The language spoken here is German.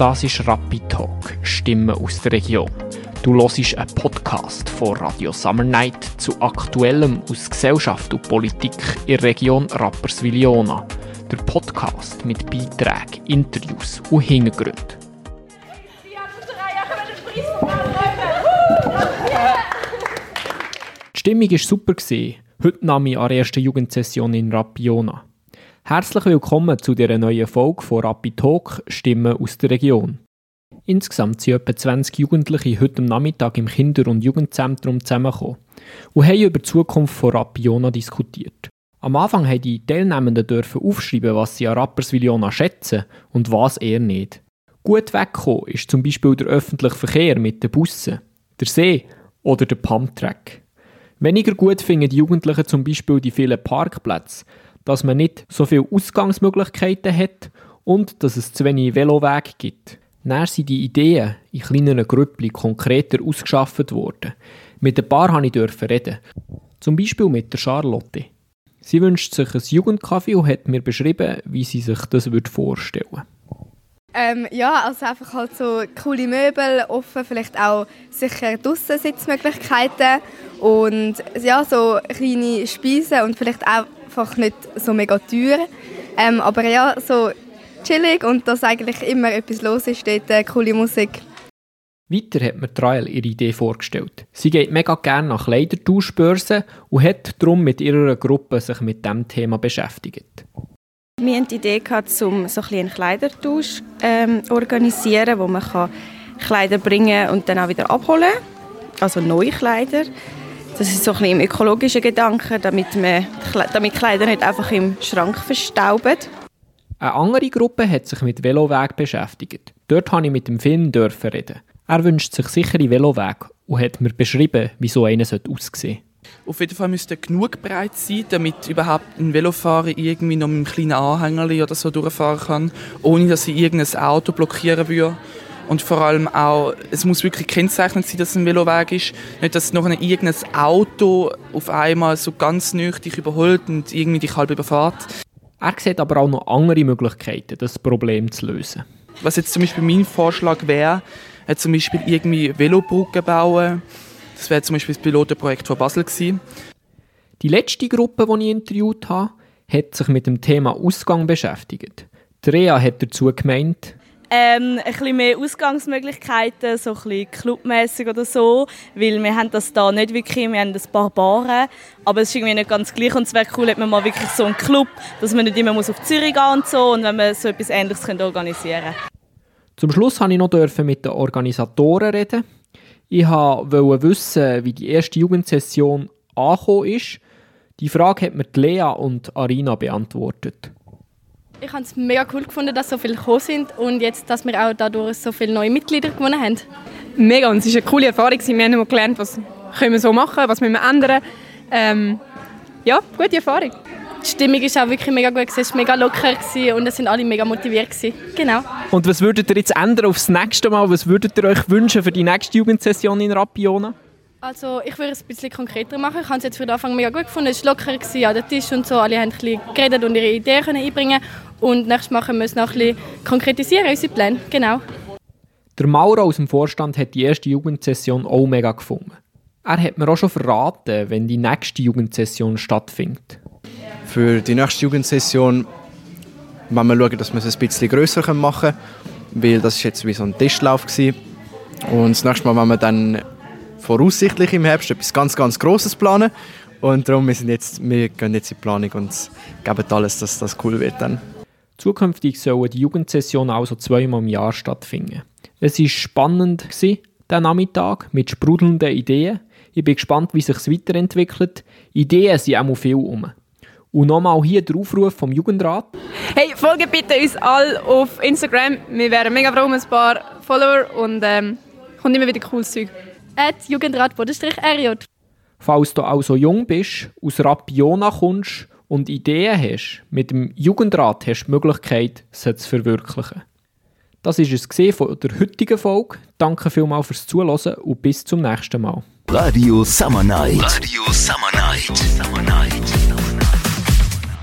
Das ist Rapid Talk, Stimmen aus der Region. Du hörst einen Podcast von Radio Summer Night zu Aktuellem aus Gesellschaft und Politik in der Region Rapperswil-Jona. Der Podcast mit Beiträgen, Interviews und Hintergründen. Die Stimmung war super. Heute nahm ich an der ersten Jugendsession in Rapiona. Herzlich willkommen zu dieser neuen Folge von Rapid Talk Stimmen aus der Region. Insgesamt sind etwa 20 Jugendliche heute am Nachmittag im Kinder- und Jugendzentrum zusammengekommen und haben über die Zukunft von Rapiona diskutiert. Am Anfang haben die Teilnehmenden dürfen aufschreiben, was sie an Rapperswil-Jona schätzen und was eher nicht. Gut weggekommen ist zum Beispiel der öffentliche Verkehr mit den Bussen, der See oder der Pumptrack. Weniger gut finden die Jugendlichen zum Beispiel die vielen Parkplätze, dass man nicht so viele Ausgangsmöglichkeiten hat und dass es zu wenig Velowege gibt. Dann sind die Ideen in kleineren Gruppen konkreter ausgeschafft worden. Mit ein paar durfte ich reden. Zum Beispiel mit der Charlotte. Sie wünscht sich ein Jugendcafé und hat mir beschrieben, wie sie sich das vorstellen würde. Ähm, ja, also einfach halt so coole Möbel, offen, vielleicht auch sicher draussen und ja, so kleine Speisen und vielleicht auch einfach nicht so mega teuer. Ähm, aber ja, so chillig und dass eigentlich immer etwas los ist, dort äh, coole Musik. Weiter hat mir Trail ihre Idee vorgestellt. Sie geht mega gerne nach Kleidertauschbörsen und hat darum mit ihrer Gruppe sich mit dem Thema beschäftigt. Wir hatten die Idee, um so ein einen Kleidertausch ähm, organisieren, wo man kann Kleider bringen und dann auch wieder abholen Also neue Kleider. Das ist so ein bisschen im ökologischen Gedanken, damit, man, damit Kleider nicht einfach im Schrank verstauben. Eine andere Gruppe hat sich mit Veloweg beschäftigt. Dort durfte ich mit dem Film reden. Er wünscht sich sichere Velowege und hat mir beschrieben, wie so einer aussehen sollte. Auf jeden Fall müsste er genug breit sein, damit überhaupt ein Velofahrer irgendwie noch mit einem kleinen Anhänger oder so durchfahren kann, ohne dass sie irgendein Auto blockieren würde. Und vor allem auch, es muss wirklich kennzeichnet sein, dass es ein Veloweg ist. Nicht, dass noch ein irgendein Auto auf einmal so ganz nüchtern überholt und irgendwie dich halb überfährt. Er sieht aber auch noch andere Möglichkeiten, das Problem zu lösen. Was jetzt zum Beispiel mein Vorschlag wäre, zum Beispiel irgendwie Velobrücken bauen. Das wäre zum Beispiel das Pilotenprojekt von Basel gewesen. Die letzte Gruppe, die ich interviewt habe, hat sich mit dem Thema Ausgang beschäftigt. Rea hat dazu gemeint, ähm, ein bisschen mehr Ausgangsmöglichkeiten, so ein bisschen clubmäßig oder so, weil wir haben das da nicht wirklich, wir haben ein paar Baren, aber es ist irgendwie nicht ganz gleich und es wäre cool, wenn man mal wirklich so einen Club, dass man nicht immer muss auf Zürich gehen und so und wenn man so etwas Ähnliches organisieren könnte. Zum Schluss durfte ich noch mit den Organisatoren reden. Ich wollte wissen, wie die erste Jugendsession angekommen ist. Die Frage hat mir Lea und Arina beantwortet. Ich habe es mega cool gefunden, dass so viele gekommen sind und jetzt, dass wir auch dadurch so viele neue Mitglieder gewonnen haben. Mega und es ist eine coole Erfahrung. Wir haben gelernt, was können wir so machen, was müssen wir ändern. Ähm, ja, gute Erfahrung. Die Stimmung war auch wirklich mega gut, es war mega locker und es sind alle mega motiviert. Genau. Und was würdet ihr jetzt ändern aufs nächste Mal? Was würdet ihr euch wünschen für die nächste Jugendsession in Rapiona? Also ich würde es ein bisschen konkreter machen. Ich habe es jetzt für den Anfang mega gut gefunden. Es war locker an der Tisch und so. Alle haben ein bisschen geredet und ihre Ideen einbringen Und nächstes Mal können wir es noch ein bisschen konkretisieren, unsere Pläne. Genau. Der Maurer aus dem Vorstand hat die erste Jugendsession auch mega gefunden. Er hat mir auch schon verraten, wenn die nächste Jugendsession stattfindet. Für die nächste Jugendsession wollen wir schauen, dass wir es ein bisschen grösser machen können, weil das war jetzt wie so ein Testlauf. Gewesen. Und das nächste Mal wollen wir dann voraussichtlich im Herbst etwas ganz, ganz Grosses planen. Und darum wir sind jetzt, wir gehen jetzt in die Planung und geben alles, dass das cool wird dann. Zukünftig sollen die Jugendsessionen also zweimal im Jahr stattfinden. Es war spannend, der Nachmittag, mit sprudelnden Ideen. Ich bin gespannt, wie sich es weiterentwickelt. Ideen sind auch viel um. Und nochmal hier der Aufruf vom Jugendrat. Hey, folgt bitte uns alle auf Instagram. Wir wären mega froh um ein paar Follower und ähm, kommt immer wieder cooles Zeug jugendrat-rj. Falls du auch so jung bist, aus Rapiona kommst und Ideen hast, mit dem Jugendrat hast du die Möglichkeit, sie zu verwirklichen. Das war es von der heutigen Folge. Danke vielmals fürs Zuhören und bis zum nächsten Mal. Radio Summer Night. Radio Summer Night. Summer Night.